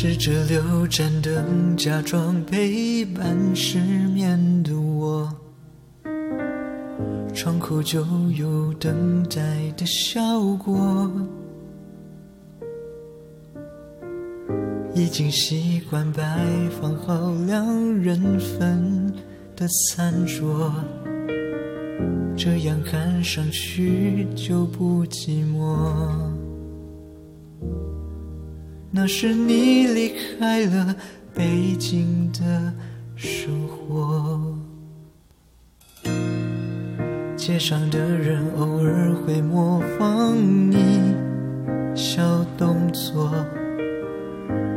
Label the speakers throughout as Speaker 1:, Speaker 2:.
Speaker 1: 试着留盏灯，假装陪伴失眠的我。窗口就有等待的效果。已经习惯摆放好两人份的餐桌，这样看上去就不寂寞。那是你离开了北京的生活，街上的人偶尔会模仿你小动作。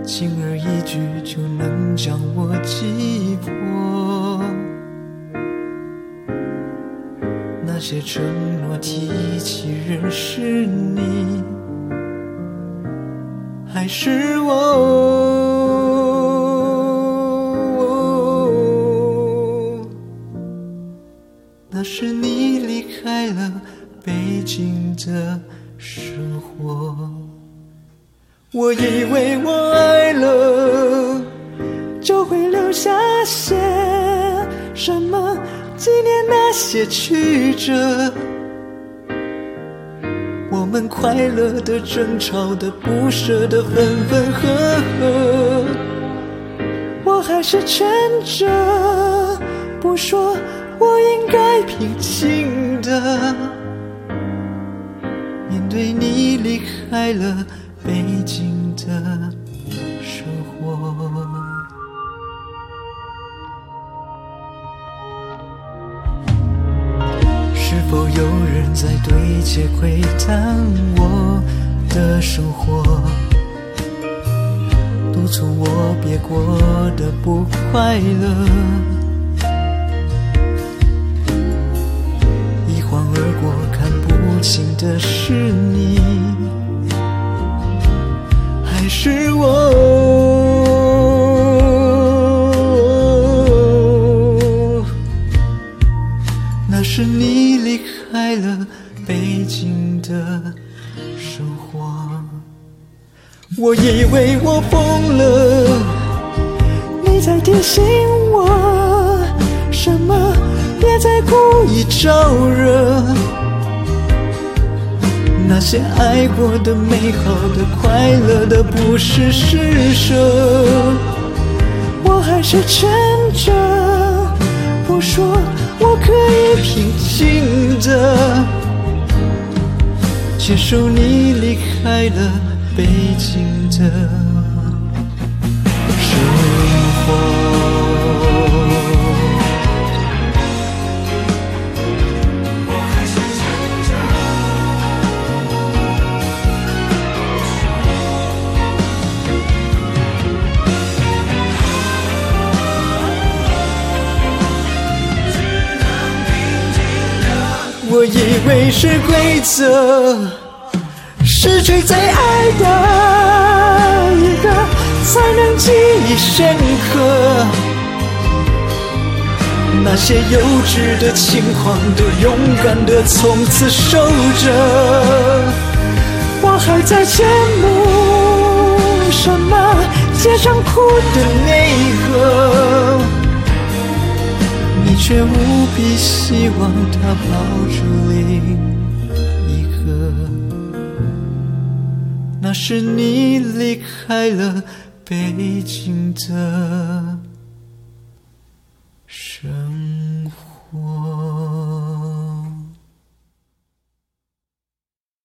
Speaker 1: 轻而易举就能将我击破，那些承诺提起人是你还是我？那是你离开了北京的生活。我以为我爱了，就会留下些什么纪念那些曲折。快乐的、争吵的、不舍的、分分合合，我还是撑着不说，我应该平静的面对你离开了。北京的是否有人在对街窥探我的生活，督促我别过得不快乐？一晃而过，看不清的是你。还是我，那是你离开了北京的生活。我以为我疯了，你在提醒我什么？别再故意招惹。那些爱过的、美好的、快乐的，不是施舍，我还是撑着不说，我可以平静的接受你离开了北京的。我以为是规则，失去最爱的一个才能记忆深刻。那些幼稚的、轻狂的、勇敢的，从此守着。我还在羡慕什么？街上哭的那个。却无比希望他抱住另一个，那是你离开了北京的。